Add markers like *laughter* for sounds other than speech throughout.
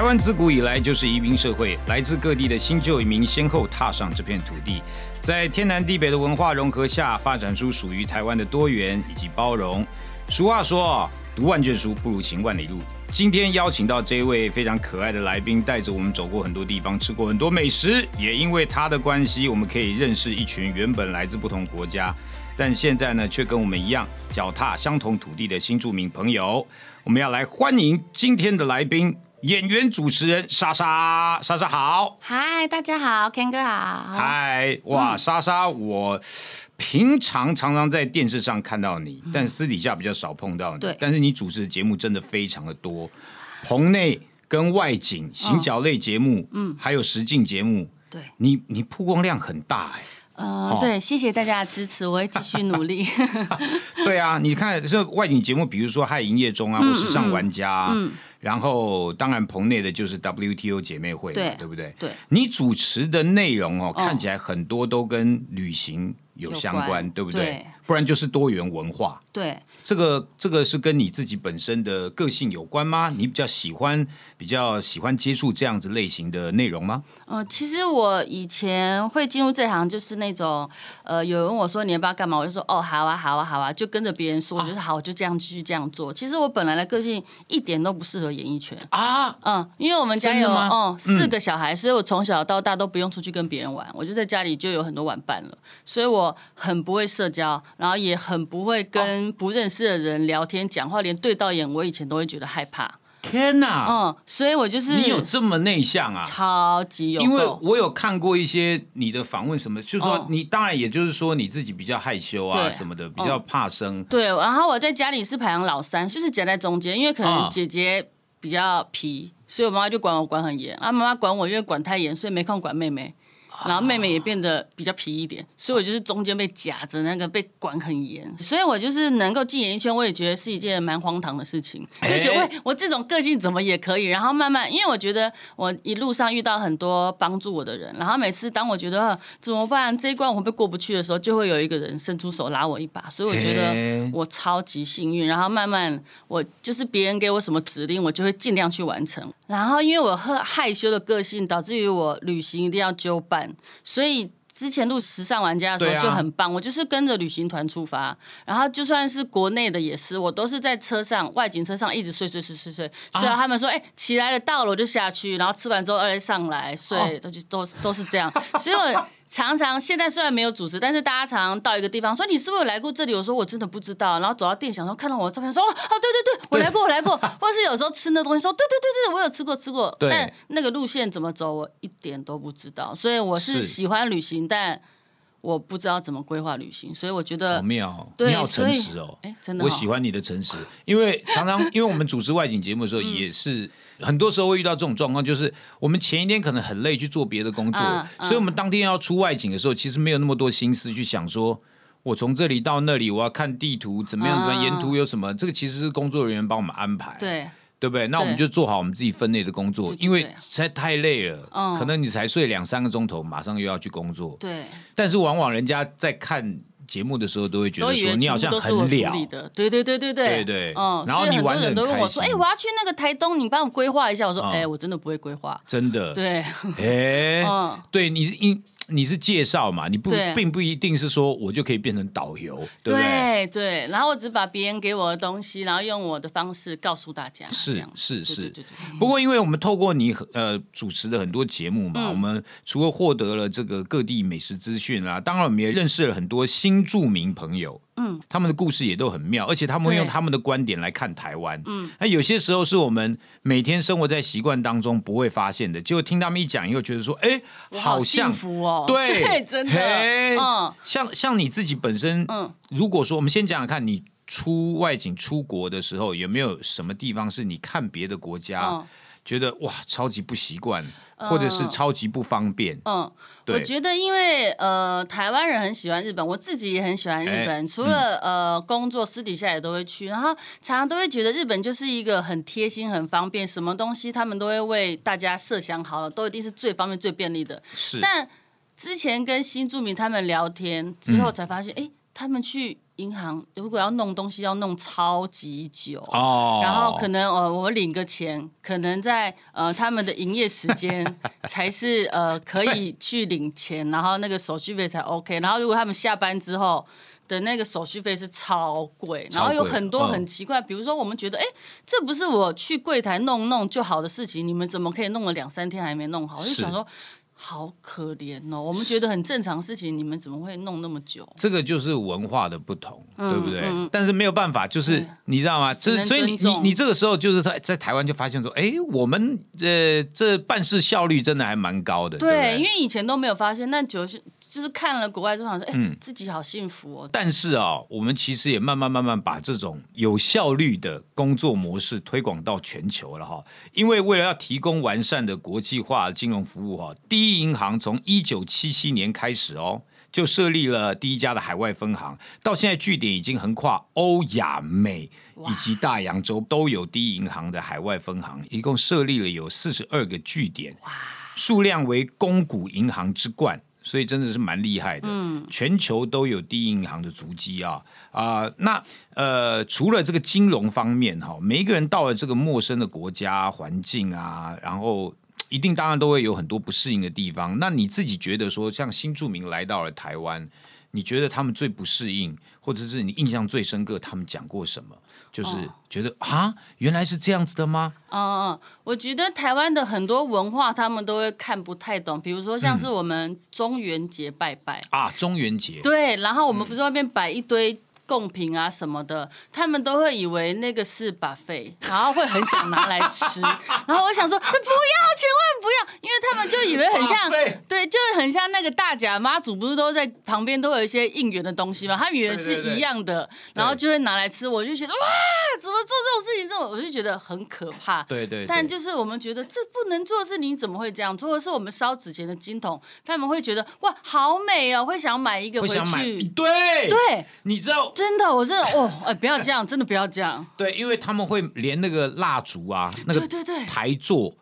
台湾自古以来就是移民社会，来自各地的新旧移民先后踏上这片土地，在天南地北的文化融合下，发展出属于台湾的多元以及包容。俗话说，读万卷书不如行万里路。今天邀请到这位非常可爱的来宾，带着我们走过很多地方，吃过很多美食，也因为他的关系，我们可以认识一群原本来自不同国家，但现在呢却跟我们一样脚踏相同土地的新住民朋友。我们要来欢迎今天的来宾。演员、主持人莎莎，莎莎好，嗨，大家好，Ken 哥好，嗨，哇，莎莎，我平常常常在电视上看到你，但私底下比较少碰到你。对，但是你主持的节目真的非常的多，棚内跟外景、行脚类节目，嗯，还有实境节目，对，你你曝光量很大哎。呃，对，谢谢大家的支持，我会继续努力。*laughs* 对啊，你看这外景节目，比如说《嗨营业中》啊，或《时尚玩家》，嗯，然后当然棚内的就是 WTO 姐妹会，对，对不对？对，你主持的内容哦，看起来很多都跟旅行有相关，对不对？不然就是多元文化。对，这个这个是跟你自己本身的个性有关吗？你比较喜欢比较喜欢接触这样子类型的内容吗？呃，其实我以前会进入这行，就是那种呃，有人问我说你要不要干嘛，我就说哦，好啊，好啊，好啊，就跟着别人说，就是好，我就这样继续这样做。其实我本来的个性一点都不适合演艺圈啊，嗯，因为我们家有哦四个小孩，所以我从小到大都不用出去跟别人玩，我就在家里就有很多玩伴了，所以我很不会社交。然后也很不会跟不认识的人聊天讲话，连对到眼我以前都会觉得害怕。天哪！嗯，所以我就是你有这么内向啊？超级有，因为我有看过一些你的访问，什么就是说你当然也就是说你自己比较害羞啊什么的，比较怕生。对，然后我在家里是排行老三，就是夹在中间，因为可能姐姐比较皮，所以我妈妈就管我管很严。啊，妈妈管我因为管太严，所以没空管妹妹。然后妹妹也变得比较皮一点，所以我就是中间被夹着，那个被管很严，所以我就是能够进演艺圈，我也觉得是一件蛮荒唐的事情。而且我我这种个性怎么也可以，然后慢慢，因为我觉得我一路上遇到很多帮助我的人，然后每次当我觉得怎么办这一关我会过不去的时候，就会有一个人伸出手拉我一把，所以我觉得我超级幸运。然后慢慢我就是别人给我什么指令，我就会尽量去完成。然后因为我害害羞的个性，导致于我旅行一定要揪伴。所以之前录时尚玩家的时候就很棒，我就是跟着旅行团出发，然后就算是国内的也是，我都是在车上外景车上一直睡睡睡睡睡，睡到他们说哎起来了到了我就下去，然后吃完之后再上来睡，都就都都是这样，所以我。常常现在虽然没有组织，但是大家常常到一个地方说你是不是有来过这里？我说我真的不知道。然后走到店，想说看到我的照片，说哦哦对对对，我来过我来过。或是有时候吃那东西，说对对对对，我有吃过吃过。*laughs* 但那个路线怎么走，我一点都不知道。所以我是喜欢旅行，但我不知道怎么规划旅行。所以我觉得好妙，你好诚实哦。哎，真的，我喜欢你的诚实，因为常常因为我们主持外景节目的时候也是。很多时候会遇到这种状况，就是我们前一天可能很累去做别的工作，所以我们当天要出外景的时候，其实没有那么多心思去想说，我从这里到那里，我要看地图怎么样，沿途有什么，这个其实是工作人员帮我们安排，对对不对？那我们就做好我们自己分内的工作，因为实在太累了，可能你才睡两三个钟头，马上又要去工作，对。但是往往人家在看。节目的时候都会觉得说你好像很了，对对对对对，对对，嗯，然后你玩人都问我说，哎，我要去那个台东，你帮我规划一下。我说，哎，我真的不会规划，真的，对，*laughs* 哎，对你因。你是介绍嘛？你不并不一定是说我就可以变成导游，对不对？对，然后我只把别人给我的东西，然后用我的方式告诉大家。是是是，不过因为我们透过你呃主持的很多节目嘛，我们除了获得了这个各地美食资讯啊，当然我们也认识了很多新著名朋友。嗯，他们的故事也都很妙，而且他们会用他们的观点来看台湾。嗯，那有些时候是我们每天生活在习惯当中不会发现的，结果听他们一讲以后，觉得说，哎，好幸福哦。对，*laughs* 真的。嗯，像像你自己本身，嗯，如果说我们先讲讲看，你出外景出国的时候，有没有什么地方是你看别的国家？觉得哇超级不习惯，或者是超级不方便。嗯，我觉得因为呃台湾人很喜欢日本，我自己也很喜欢日本，除了呃工作私底下也都会去，然后常常都会觉得日本就是一个很贴心、很方便，什么东西他们都会为大家设想好了，都一定是最方便、最便利的。是，但之前跟新住民他们聊天之后才发现，哎，他们去。银行如果要弄东西，要弄超级久，哦，然后可能呃，我领个钱，可能在呃他们的营业时间才是呃可以去领钱，然后那个手续费才 OK。然后如果他们下班之后的那个手续费是超贵，然后有很多很奇怪，比如说我们觉得，哎，这不是我去柜台弄弄就好的事情，你们怎么可以弄了两三天还没弄好？我就想说。好可怜哦，我们觉得很正常事情，你们怎么会弄那么久？这个就是文化的不同，对不对？但是没有办法，就是你知道吗？这所以你你你这个时候就是在在台湾就发现说，哎，我们呃这办事效率真的还蛮高的。对，因为以前都没有发现，那就是。就是看了国外之后，说哎，自己好幸福哦。但是啊，我们其实也慢慢慢慢把这种有效率的工作模式推广到全球了哈。因为为了要提供完善的国际化金融服务哈，第一银行从一九七七年开始哦，就设立了第一家的海外分行，到现在据点已经横跨欧亚美以及大洋洲，都有第一银行的海外分行，一共设立了有四十二个据点，数量为公股银行之冠。所以真的是蛮厉害的，嗯，全球都有第一银行的足迹啊啊！那呃，除了这个金融方面哈，每一个人到了这个陌生的国家环境啊，然后一定当然都会有很多不适应的地方。那你自己觉得说，像新住民来到了台湾，你觉得他们最不适应，或者是你印象最深刻，他们讲过什么？就是觉得啊，原来是这样子的吗？嗯嗯，我觉得台湾的很多文化，他们都会看不太懂。比如说，像是我们中元节拜拜啊，中元节对，然后我们不是外面摆一堆。贡品啊什么的，他们都会以为那个是把费，然后会很想拿来吃。*laughs* 然后我想说，不要，千万不要，因为他们就以为很像，*laughs* 对，就是很像那个大甲妈祖，不是都在旁边都有一些应援的东西嘛？他以为是一样的，然后就会拿来吃。我就觉得哇，怎么做这种事情？这种我就觉得很可怕。对对。但就是我们觉得这不能做的事情，怎么会这样？做的是我们烧纸钱的金桶，他们会觉得哇，好美哦，会想买一个回去。对对，你知道。真的，我真的哦，哎，不要这样，真的不要这样。对，因为他们会连那个蜡烛啊，那个对对对台座，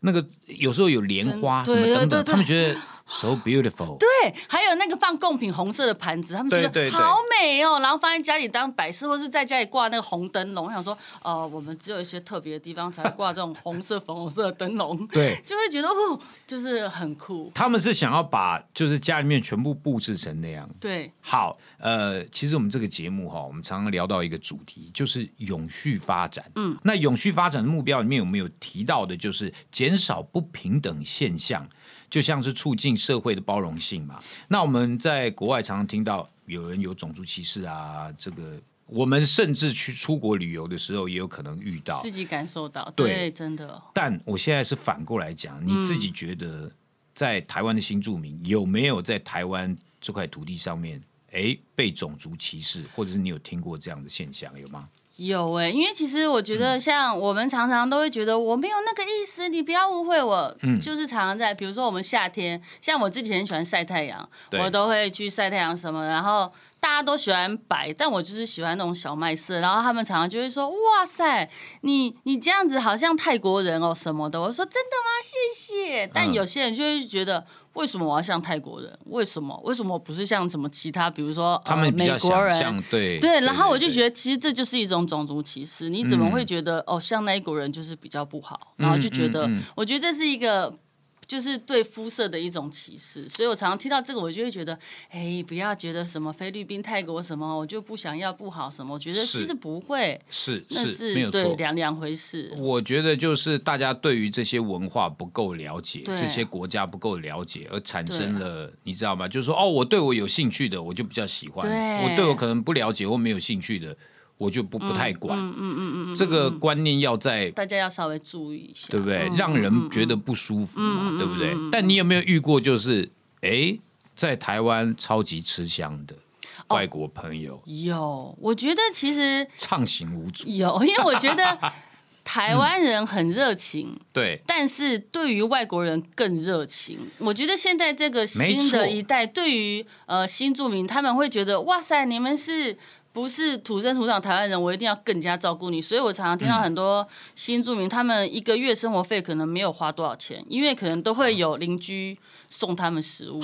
那个有时候有莲花什么等等，他们觉得。So beautiful。对，还有那个放贡品红色的盘子，他们觉得好美哦。然后放在家里当摆饰，或是在家里挂那个红灯笼。我想说，呃，我们只有一些特别的地方才会挂这种红色、粉红色的灯笼。对，就会觉得哦，就是很酷。他们是想要把就是家里面全部布置成那样。对，好，呃，其实我们这个节目哈，我们常常聊到一个主题，就是永续发展。嗯，那永续发展的目标里面有没有提到的，就是减少不平等现象？就像是促进社会的包容性嘛。那我们在国外常常听到有人有种族歧视啊，这个我们甚至去出国旅游的时候也有可能遇到，自己感受到。对，真的。但我现在是反过来讲，你自己觉得在台湾的新住民有没有在台湾这块土地上面，哎，被种族歧视，或者是你有听过这样的现象有吗？有哎，因为其实我觉得，像我们常常都会觉得我没有那个意思，你不要误会我。嗯，就是常常在，比如说我们夏天，像我自己很喜欢晒太阳，我都会去晒太阳什么。然后大家都喜欢白，但我就是喜欢那种小麦色。然后他们常常就会说：“哇塞，你你这样子好像泰国人哦什么的。”我说：“真的吗？谢谢。”但有些人就会觉得。为什么我要像泰国人？为什么？为什么不是像什么其他？比如说，他们美国人对对。然后我就觉得，其实这就是一种种族歧视。你怎么会觉得哦，像那一国人就是比较不好？然后就觉得，我觉得这是一个。就是对肤色的一种歧视，所以我常常听到这个，我就会觉得，哎，不要觉得什么菲律宾、泰国什么，我就不想要不好什么。我觉得其实不会，是是没有错，两两回事。我觉得就是大家对于这些文化不够了解，这些国家不够了解，而产生了，你知道吗？就是说，哦，我对我有兴趣的，我就比较喜欢；我对我可能不了解或没有兴趣的。我就不不太管，嗯嗯嗯嗯，这个观念要在大家要稍微注意一下，对不对？让人觉得不舒服嘛，对不对？但你有没有遇过，就是哎，在台湾超级吃香的外国朋友？有，我觉得其实畅行无阻。有，因为我觉得台湾人很热情，对，但是对于外国人更热情。我觉得现在这个新的一代，对于呃新住民，他们会觉得哇塞，你们是。不是土生土长台湾人，我一定要更加照顾你。所以我常常听到很多新住民，他们一个月生活费可能没有花多少钱，因为可能都会有邻居送他们食物。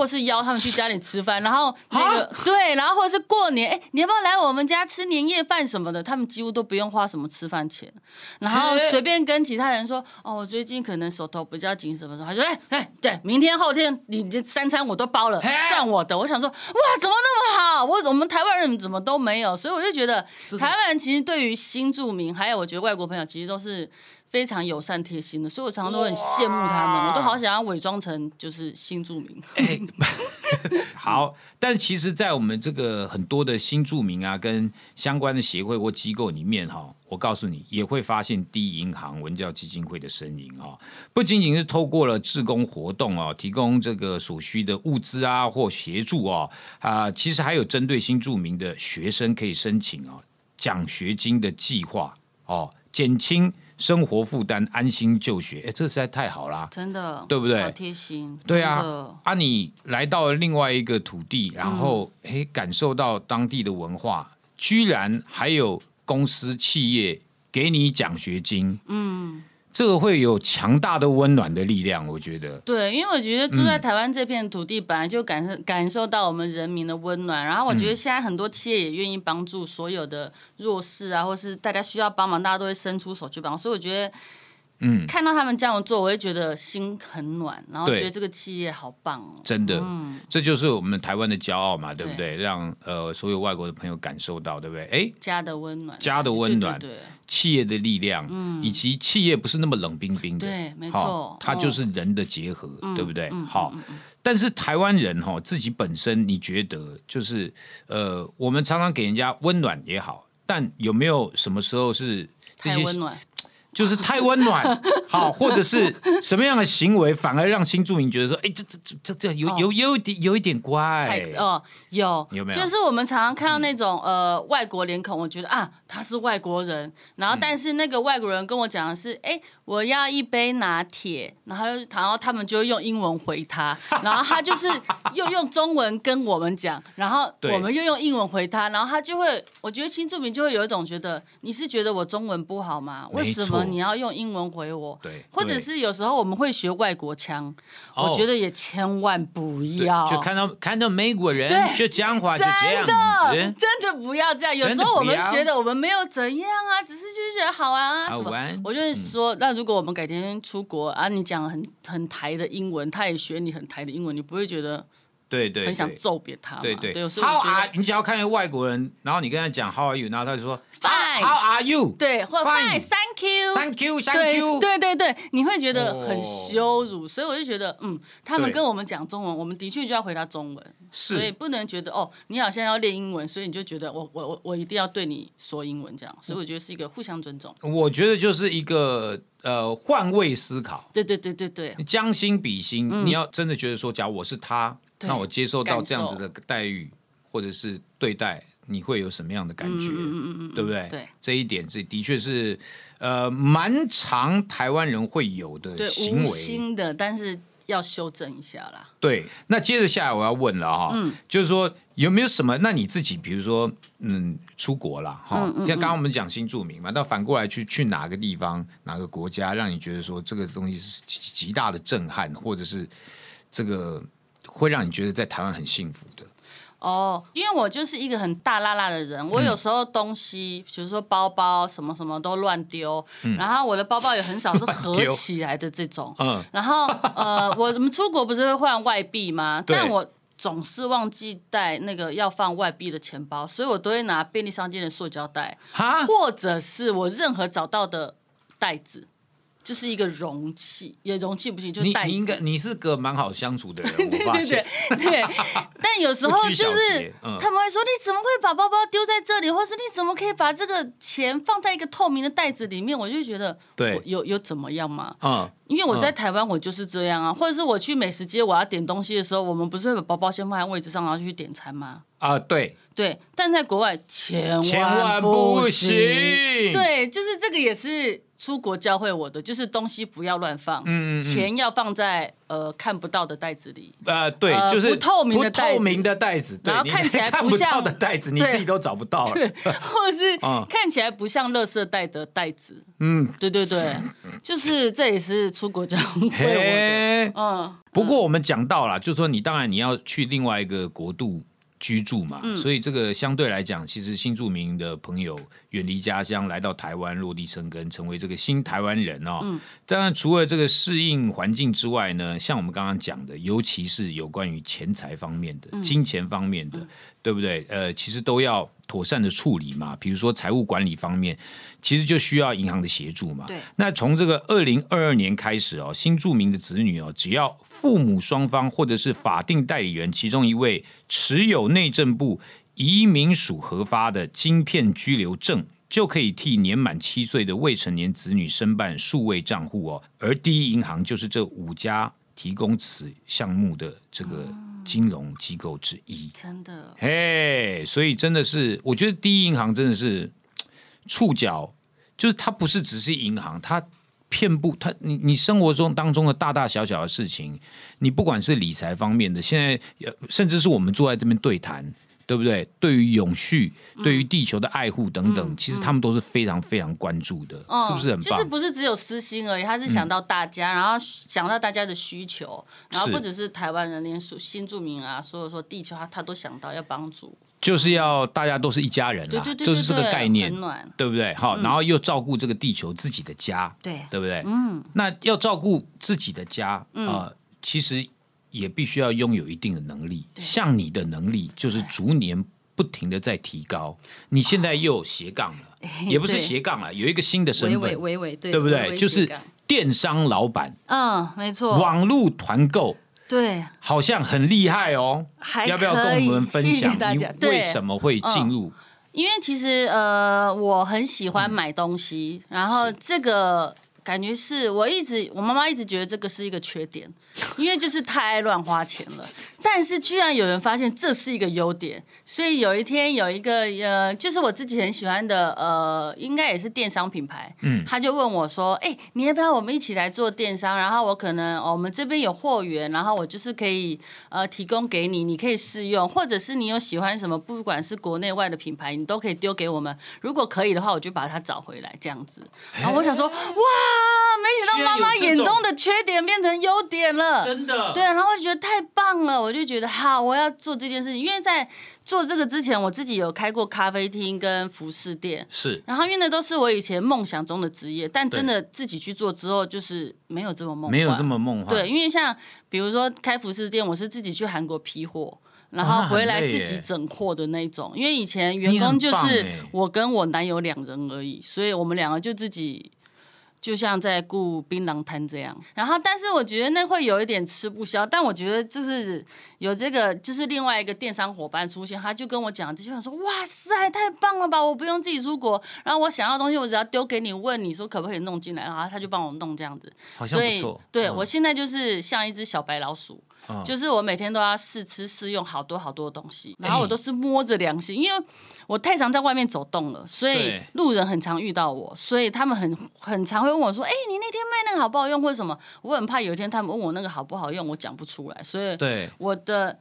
或是邀他们去家里吃饭，然后那个对，然后或者是过年，哎，你要不要来我们家吃年夜饭什么的？他们几乎都不用花什么吃饭钱，然后随便跟其他人说，哦，我最近可能手头比较紧，什么什么，他说，哎哎，对，明天后天你这三餐我都包了，算我的。我想说，哇，怎么那么好？我我们台湾人怎么都没有？所以我就觉得，台湾人其实对于新住民，还有我觉得外国朋友，其实都是。非常友善贴心的，所以我常常都很羡慕他们，我都好想要伪装成就是新住民。*laughs* *laughs* 好，但其实，在我们这个很多的新住民啊，跟相关的协会或机构里面哈，我告诉你，也会发现第一银行文教基金会的身影啊，不仅仅是透过了志工活动啊，提供这个所需的物资啊或协助啊啊，其实还有针对新住民的学生可以申请啊奖学金的计划哦，减轻。生活负担，安心就学，哎，这实在太好啦，真的，对不对？好贴心，对啊。啊，你来到了另外一个土地，然后哎，感受到当地的文化，居然还有公司企业给你奖学金，嗯。这个会有强大的温暖的力量，我觉得。对，因为我觉得住在台湾这片土地，本来就感受感受到我们人民的温暖。然后我觉得现在很多企业也愿意帮助所有的弱势啊，或是大家需要帮忙，大家都会伸出手去帮。所以我觉得。嗯，看到他们这样做，我会觉得心很暖，然后觉得这个企业好棒哦。真的，嗯，这就是我们台湾的骄傲嘛，对不对？让呃所有外国的朋友感受到，对不对？哎，家的温暖，家的温暖，对，企业的力量，嗯，以及企业不是那么冷冰冰的，对，没错，它就是人的结合，对不对？好，但是台湾人哈自己本身，你觉得就是呃，我们常常给人家温暖也好，但有没有什么时候是这些温暖？就是太温暖，*laughs* 好，或者是什么样的行为，反而让新住民觉得说，哎，这这这这这有有有一点有一点怪。哦，有。有没有？就是我们常常看到那种呃外国脸孔，我觉得啊他是外国人，然后但是那个外国人跟我讲的是，哎，我要一杯拿铁，然后然后他们就用英文回他，然后他就是又用中文跟我们讲，然后我们又用英文回他，然后他就会，我觉得新住民就会有一种觉得，你是觉得我中文不好吗？为什么？你要用英文回我，对，或者是有时候我们会学外国腔，我觉得也千万不要，就看到看到美国人就讲话就这样子，真的不要这样。有时候我们觉得我们没有怎样啊，只是就是觉得好玩啊什么。我就是说，那如果我们改天出国啊，你讲很很台的英文，他也学你很台的英文，你不会觉得？对对，很想揍扁他。对对，How are？你只要看一个外国人，然后你跟他讲 How are you？然后他就说 Fine。How are you？对，或 Fine，Thank you，Thank you，Thank you。对对对，你会觉得很羞辱，所以我就觉得，嗯，他们跟我们讲中文，我们的确就要回答中文，所以不能觉得哦，你好像要练英文，所以你就觉得我我我我一定要对你说英文这样，所以我觉得是一个互相尊重。我觉得就是一个呃换位思考。对对对对对，将心比心，你要真的觉得说，假如我是他。那我接受到这样子的待遇或者是对待，你会有什么样的感觉？嗯嗯嗯对不对？对，这一点是的确是呃蛮常台湾人会有的行为，新的，但是要修正一下啦。对，那接着下来我要问了哈，嗯，就是说有没有什么？那你自己比如说嗯出国了哈，像刚刚我们讲新住民嘛，那反过来去去哪个地方哪个国家，让你觉得说这个东西是极大的震撼，或者是这个。会让你觉得在台湾很幸福的。哦，因为我就是一个很大拉拉的人，我有时候东西，比如说包包什么什么都乱丢，然后我的包包也很少是合起来的这种，*laughs* 嗯，然后呃，我们出国不是会换外币吗？但我总是忘记带那个要放外币的钱包，所以我都会拿便利商店的塑胶袋，或者是我任何找到的袋子。就是一个容器，也容器不行，就你袋子。你应该你是个蛮好相处的人，*laughs* 对对现。对 *laughs* 对，但有时候就是嗯他们会说：“你怎么会把包包丢在这里？或是你怎么可以把这个钱放在一个透明的袋子里面？”我就觉得，对有有怎么样吗？嗯，因为我在嗯台湾，我就是这样啊，或者是我去美食街，我要点东西的时候，我们不是会把包包先放在位置上，然后就去点餐吗？啊，对，对，但在国外千千万万不行。行。，对，就是这个也是出国教会我的，就是东西不要乱放，嗯嗯嗯钱要放在呃看不到的袋子里。呃，对，呃就是不透明的不袋子透明的袋子，对然后看起来看不像的袋子，你对自己都找不到了。*laughs* 或者是 *laughs* 嗯看起来不像垃圾袋的袋子。嗯，对对对，*laughs* 就是这也是出国教会我的。嘿，嗯，不过我们讲到了，就是说你当然你要去另外一个国度居住嘛，嗯。所以这个相对来讲，其实新住民的朋友远离家乡来到台湾落地生根，成为这个新台湾人哦。嗯。当然，除了这个适应环境之外呢，像我们刚刚讲的，尤其是有关于钱财方面的、嗯。金钱方面的，对不对？呃，其实都要妥善的处理嘛。比如说财务管理方面，其实就需要银行的协助嘛。对那从这个二零二二年开始哦，新住民的子女哦，只要父母双方或者是法定代理人其中一位持有内政部移民署核发的晶片居留证。就可以替年满七岁的未成年子女申办数位账户哦，而第一银行就是这五家提供此项目的这个金融机构之一。真的，嘿，所以真的是，我觉得第一银行真的是触角，就是它不是只是银行，它遍布它你你生活中当中的大大小小的事情，你不管是理财方面的，现在呃甚至是我们坐在这边对谈。对不对？对于永续、对于地球的爱护等等，其实他们都是非常非常关注的，嗯是不是很棒？就是不是只有私心而已，他是想到大家，然后想到大家的需求，然后不只是台湾人，连新住民啊，所有说地球他他都想到要帮助。就是要大家都是一家人啦对对，对就是这个概念。对不对？好，然后又照顾这个地球自己的家，对，对不对？嗯，那要照顾自己的家啊、呃其实也必须要拥有一定的能力。像你的能力，就是逐年不停的在提高。你现在又有斜杠了，也不是斜杠了，有一个新的身微份，微微微，对对不对？就是电商老板，嗯，没错，网络团购。对，好像很厉害哦，还要不要跟我们分享你为什么会进入？因为其实呃，我很喜欢买东西，然后是这个感觉是我一直我妈妈一直觉得这个是一个缺点，因为就是太爱乱花钱了。但是居然有人发现这是一个优点，所以有一天有一个呃，就是我自己很喜欢的呃，应该也是电商品牌，嗯，他就问我说：“哎、你要不要我们一起来做电商？然后我可能、哦我们这边有货源，然后我就是可以呃提供给你，你可以试用，或者是你有喜欢什么，不管是国内外的品牌，你都可以丢给我们。如果可以的话，我就把它找回来这样子。然后我想说，哇，没想到妈妈眼中的缺点变成优点了，真的对，然后我就觉得太棒了，我就觉得好，我要做这件事情。因为在做这个之前，我自己有开过咖啡厅跟服饰店，是然后因为那都是我以前梦想中的职业，但真的自己去做之后，就是没有这么梦幻，没有这么梦幻。对。因为像比如说开服饰店，我是自己去韩国批货。然后回来自己整货的那种，因为以前员工就是我跟我男友两人而已，所以我们两个就自己就像在雇槟榔摊这样。然后，但是我觉得那会有一点吃不消。但我觉得就是有这个，就是另外一个电商伙伴出现，他就跟我讲这句话说：“哇塞，太棒了吧！我不用自己出国，然后我想要的东西，我只要丢给你，问你说可不可以弄进来，然后他就帮我弄这样子。好像所以不错。，嗯对我现在就是像一只小白老鼠。嗯就是我每天都要试吃试用好多好多东西，然后我都是摸着良心，因为我太常在外面走动了，所以路人很常遇到我，所以他们很很常会问我说：“哎、你那天卖那个好不好用，或者什么？”我很怕有一天他们问我那个好不好用，我讲不出来，所以，我的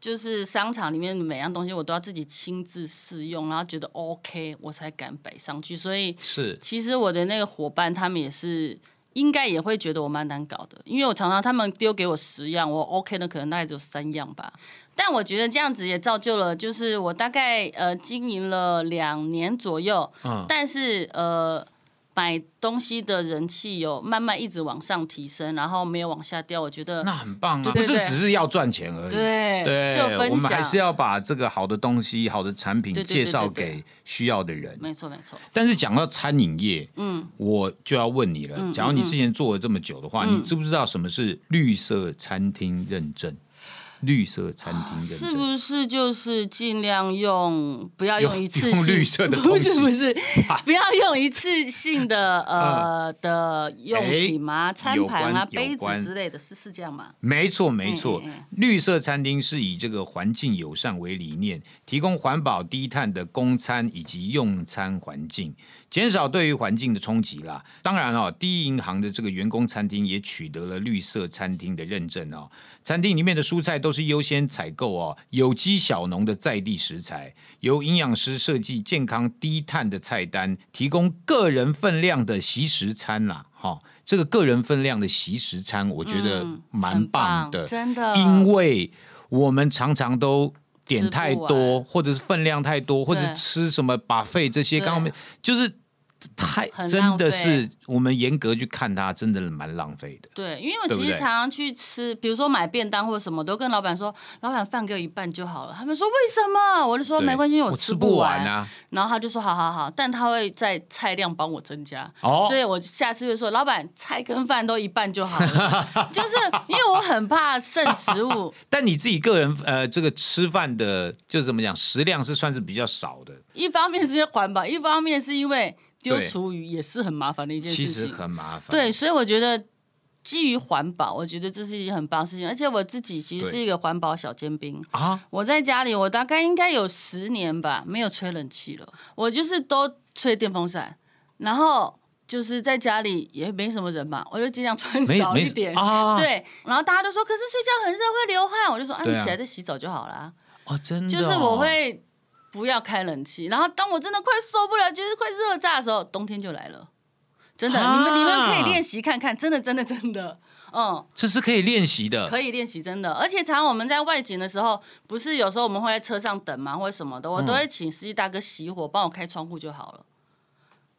就是商场里面每样东西我都要自己亲自试用，然后觉得 OK，我才敢摆上去。所以是其实我的那个伙伴他们也是。应该也会觉得我蛮难搞的，因为我常常他们丢给我十样，我 OK 的可能大概只有三样吧。但我觉得这样子也造就了，就是我大概呃经营了两年左右，嗯但是呃买东西的人气有慢慢一直往上提升，然后没有往下掉，我觉得那很棒啊，不是只是要赚钱而已。对对，就分我们还是要把这个好的东西、好的产品介绍给需要的人。没错没错，但是讲到餐饮业，嗯，我就要问你了。嗯假如你嗯之前做了这么久的话，嗯你知不知道什么是绿色餐厅认证？绿色餐厅是不是就是尽量用不要用用一次性用绿色的 *laughs* 不东西是不是，不要用一次性的呃的用品嘛，餐盘啊、杯子之类的，是是这样吗？没错，没错。绿色餐厅是以这个环境友善为理念，提供环保低碳的供餐以及用餐环境，减少对于环境的冲击啦。当然哦，第一银行的这个员工餐厅也取得了绿色餐厅的认证哦。餐厅里面的蔬菜都是优先采购哦，有机小农的在地食材，由营养师设计健康低碳的菜单，提供个人分量的习食餐啦。哈、这个个人分量的习食餐，我觉得嗯蛮棒的，真的，因为我们常常都点太多，或者是分量太多，或者是吃什么把费这些，对。刚刚没就是太真的是我们严格去看它，真的蛮浪费的。对，因为我其实常常去吃，比如说买便当或者什么，都跟老板说，老板饭给我一半就好了。他们说为什么？我就说没关系，我吃不完。啊。然后他就说好好好，但他会在菜量帮我增加，哦所以我下次就说老板菜跟饭都一半就好了，*laughs* 就是因为我很怕剩食物，*laughs* 但你自己个人呃，这个吃饭的，就是怎么讲，食量是算是比较少的，一方面是因为环保，一方面是因为丢对厨余也是很麻烦的一件其实事情。很麻烦。对，所以我觉得基于环保，我觉得这是一件很棒的事情，而且我自己其实是一个环保小尖兵。啊，我在家里，我大概应该有十年吧，没有吹冷气了。我就是都吹电风扇，然后就是在家里也没什么人嘛，我就尽量穿少一点。啊，对，然后大家都说，可是睡觉很热会流汗，我就说，啊，你起来再洗澡就好了。哦，真的哦、就是我会不要开冷气，然后当我真的快受不了，觉得快热炸的时候，冬天就来了。真的，啊你们你们可以练习看看，真的真的真的，嗯，这是可以练习的，可以练习，真的。而且常常我们在外景的时候，不是有时候我们会在车上等嘛，或者什么的，我都会请司机大哥熄火，帮我开窗户就好了。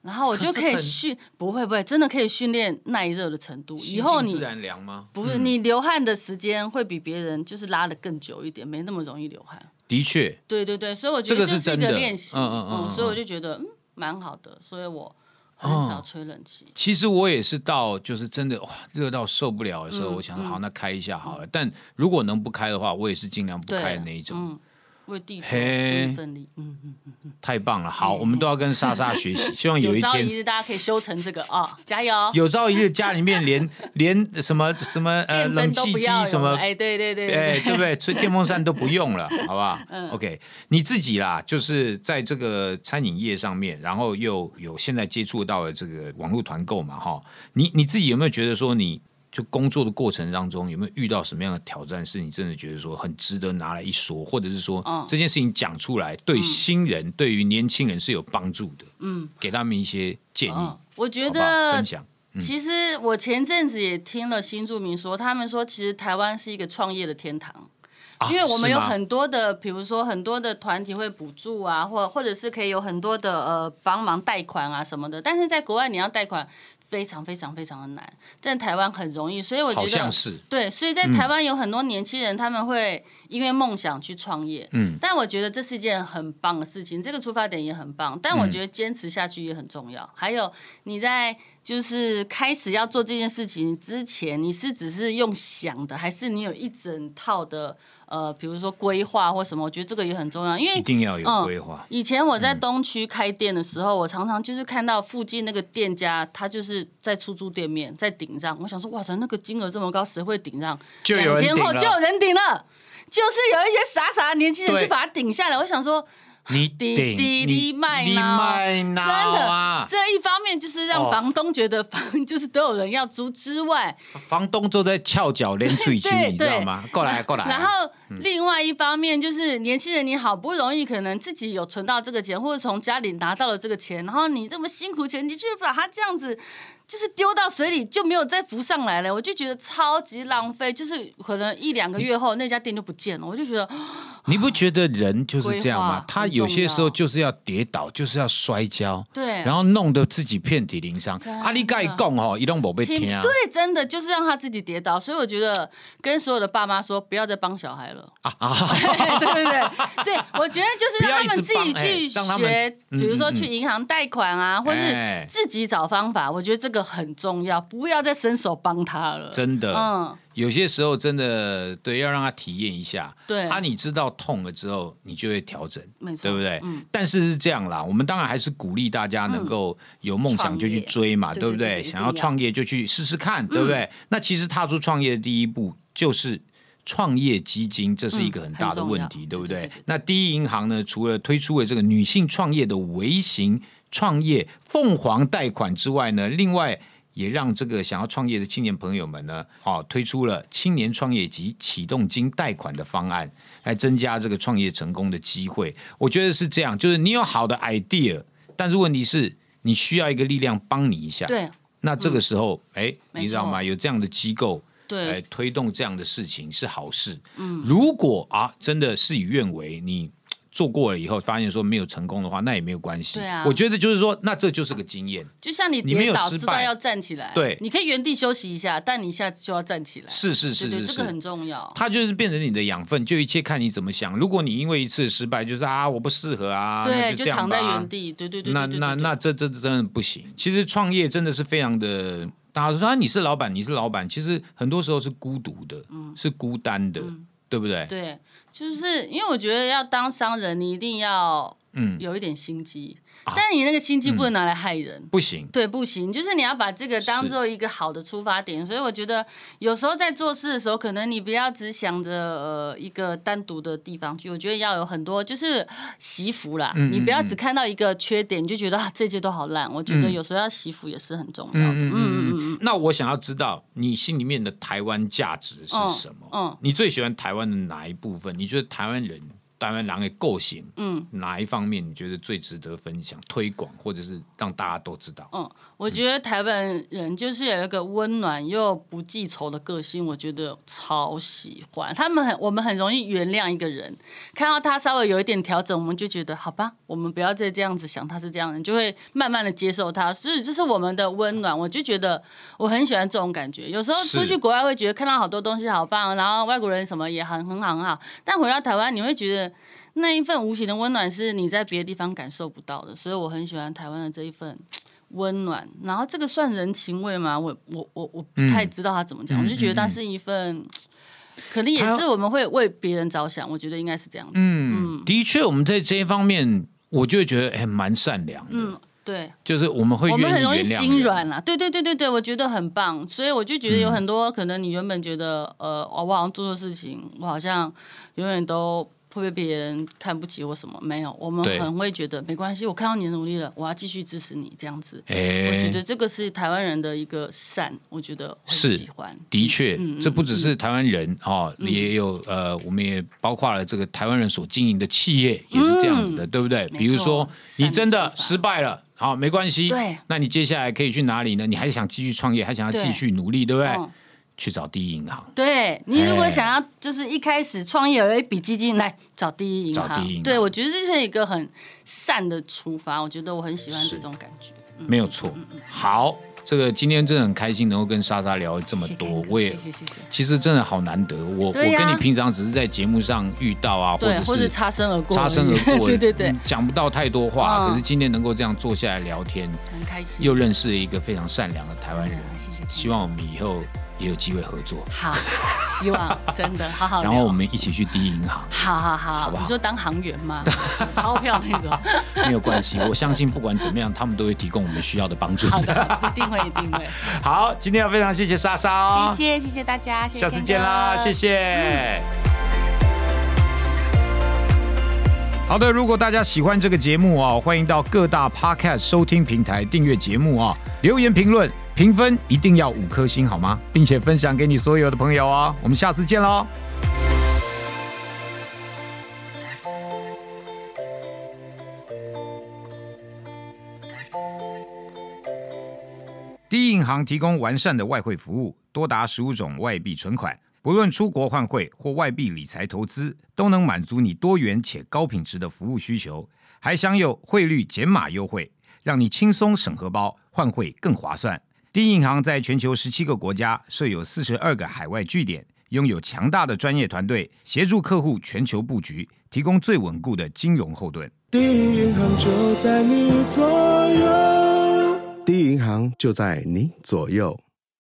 然后我就可以训，不会不会，真的可以训练耐热的程度。以后你自然凉吗？不是你流汗的时间会比别人就是拉的更久一点，没那么容易流汗。的确，对对对，所以我觉得这个是真的练习，嗯嗯嗯嗯所以我就觉得嗯蛮好的，所以我很少吹冷气。其实我也是到就是真的哇热到受不了的时候，嗯我想说好那开一下好了。但如果能不开的话，我也是尽量不，开的那一种。嗯，为地球出一份力，嗯嗯，太棒了！好，我们都要跟莎莎学习，*laughs* 希望有一天朝一日大家可以修成这个啊，加油！有朝一日家里面连 *laughs* 连什么什么呃冷气机什么哎，对对对哎，对对不对？吹 *laughs* 电风扇都不用了，好不好、o 嗯 k 你自己啦，就是在这个餐饮业上面，然后又有现在接触到了这个网络团购嘛，哈，你你自己有没有觉得说你？就工作的过程当中，有没有遇到什么样的挑战，是你真的觉得说很值得拿来一说，或者是说、嗯这件事情讲出来，对新人、对于年轻人是有帮助的？嗯给他们一些建议，嗯，我觉？得分享。其实我前阵子也听了新住民说，他们说其实台湾是一个创业的天堂。啊因为我们有很多的，比如说很多的团体会补助啊，或或者是可以有很多的呃帮忙贷款啊什么的，但是在国外你要贷款非常非常非常的难，在台湾很容易，所以我觉好得对，所以在台湾有很多年轻人他们会因为梦想去创业，嗯，但我觉得这是一件很棒的事情，这个出发点也很棒，但我觉得坚持下去也很重要。还有你在就是开始要做这件事情之前，你是只是用想的，还是你有一整套的呃，比如说规划或什么？我觉得这个也很重要，因为一定要有嗯规划。以前我在东区开店的时候，我常常就是看到附近那个店家，他就是在出租店面，在顶上。我想说，哇塞，那个金额这么高，谁会顶上？就有人两天后顶了就有人顶了，就是有一些傻傻的年轻人对去把它顶下来。我想说，你滴顶滴你滴卖你脑卖脑真的啊！这一方面就是让哦房东觉得房就是都有人要租之外，房东都在翘脚连嘴球，你知道吗？过来 *laughs* 过来。然后另外一方面就是年轻人，你好不容易可能自己有存到这个钱，或者从家里拿到了这个钱，然后你这么辛苦钱，你去把它这样子。就是丢到水里就没有再浮上来了，我就觉得超级浪费。就是可能一两个月后那家店就不见了，我就觉得 *gasps* 你不觉得人就是这样吗？他有些时候就是要跌倒，就是要摔跤，对，然后弄得自己遍体鳞伤。阿里盖的讲哦，一动没被听啊。对，真的就是让他自己跌倒，所以我觉得跟所有的爸妈说，不要再帮小孩了。啊啊！对对对对，我觉得就是让他们自己去学，嗯比如说嗯去银行贷款啊，或哎是自己找方法。我觉得这个很重要，不要再伸手帮他了。真的，嗯，有些时候真的对，要让他体验一下。对啊，你知道痛了之后，你就会调整，没错对不对？嗯但是是这样啦，我们当然还是鼓励大家能够有梦想就去追嘛，对不对？想要创业就去试试看，对不对？那其实踏出创业的第一步就是。创业基金这是一个很大的问题，对不对那第一银行呢，除了推出了这个女性创业的微型创业凤凰贷款之外呢，另外也让这个想要创业的青年朋友们呢，哦，推出了青年创业及启动金贷款的方案，来增加这个创业成功的机会。我觉得是这样，就是你有好的 idea，但是问题是你需要一个力量帮你一下。对那这个时候，哎、没你知道吗？有这样的机构。来对，推动这样的事情是好事。嗯，如果啊真的事与愿违，你做过了以后发现说没有成功的话，那也没有关系。对啊我觉得就是说，那这就是个经验。就像你你没有跌倒，失败知道要站起来。对你可以原地休息一下，但你下次就要站起来。是是是是是这个很。重要。它就是变成你的养分，就一切看你怎么想。如果你因为一次失败，就是啊我不适合啊，对，就躺在原地。对对对那那那这这这真的不行。其实创业真的是非常的，大家说啊你是老板，你是老板，其实很多时候是孤独的，是孤单的，对不对？嗯对，就是因为我觉得要当商人，你一定要嗯，有一点心机，但你那个心机不能拿来害人。不行。对，不行，就是你要把这个当做一个好的出发点。所以我觉得有时候在做事的时候，可能你不要只想着呃一个单独的地方去，我觉得要有很多就是习福啦。嗯你不要只看到一个缺点，你就觉得啊这些都好烂。我觉得有时候要习福也是很重要的。嗯嗯嗯那我想要知道你心里面的台湾价值是什么？嗯你最喜欢台湾的哪一部分？你觉得台湾人、台湾人的构型，嗯哪一方面你觉得最值得分享、推广，或者是让大家都知道？嗯，我觉得台湾人就是有一个温暖又不记仇的个性，我觉得超喜欢。他们很，我们很容易原谅一个人，看到他稍微有一点调整，我们就觉得好吧，我们不要再这样子想他是这样的人，就会慢慢的接受他。所以这是我们的温暖，我就觉得我很喜欢这种感觉。有时候出去国外会觉得看到好多东西好棒，然后外国人什么也很很好很好，但回到台湾你会觉得。那一份无形的温暖是你在别的地方感受不到的，所以我很喜欢台湾的这一份 *tsk* 温暖。然后这个算人情味吗？我我我我不太知道他怎么讲，嗯我就觉得它是一份，*tsk* 可能也是我们会为别人着想，我觉得应该是这样子。嗯，的确，我们在这一方面，我就会觉得哎，蛮善良的。嗯，对，就是我们会我们很容易心软啦。对对对对对，我觉得很棒。所以我就觉得有很多可能你原本觉得呃，哦我好像做错事情，我好像永远都。会被别人看不起或什么？没有，我们对很会觉得没关系。我看到你的努力了，我要继续支持你，这样子。哎，我觉得这个是台湾人的一个善，我觉得很是喜欢。的确，嗯这不只是台湾人哦，也有呃，我们也包括了这个台湾人所经营的企业也是这样子的，对不对？比如说你真的失败了，好，没关系，对那你接下来可以去哪里呢？你还想继续创业，还想要继续努力，对不对？嗯去找第一银行。对你如果哎想要就是一开始创业有一笔基金来找第一银行，找第一银行对我觉得这是一个很善的出发，我觉得我很喜欢是这种感觉。没有错。好，这个今天真的很开心能够跟莎莎聊这么多我也谢谢谢谢。其实真的好难得，我我跟你平常只是在节目上遇到啊，或对，者擦身而过，擦身而过，*laughs* 对对对嗯，讲不到太多话，嗯可是今天能够这样坐下来聊天，很开心。又认识了一个非常善良的台湾人，谢谢。希望我们以后也有机会合作，好，希望真的好好。*laughs* 然后我们一起去第一银行，好好好，好不好你说当行员吗？数钞票那种。*laughs* 没有关系，我相信不管怎么样，他们都会提供我们需要的帮助 *laughs* 好的，一定会一定会。好，今天要非常谢谢莎莎哦，谢谢谢谢大家，谢谢下次见啦，谢谢。谢。好的，如果大家喜欢这个节目啊，欢迎到各大 podcast 收听平台订阅节目啊，留言评论、评分一定要五颗星好吗？并且分享给你所有的朋友哦。我们下次见喽。第一银行提供完善的外汇服务，多达十五种外币存款，不论出国换汇或外币理财投资，都能满足你多元且高品质的服务需求，还享有汇率减码优惠，让你轻松省荷包，换汇更划算。第一银行在全球十七个国家设有四十二个海外据点，拥有强大的专业团队，协助客户全球布局，提供最稳固的金融后盾。第一银行就在你左右，第一银行就在你左右。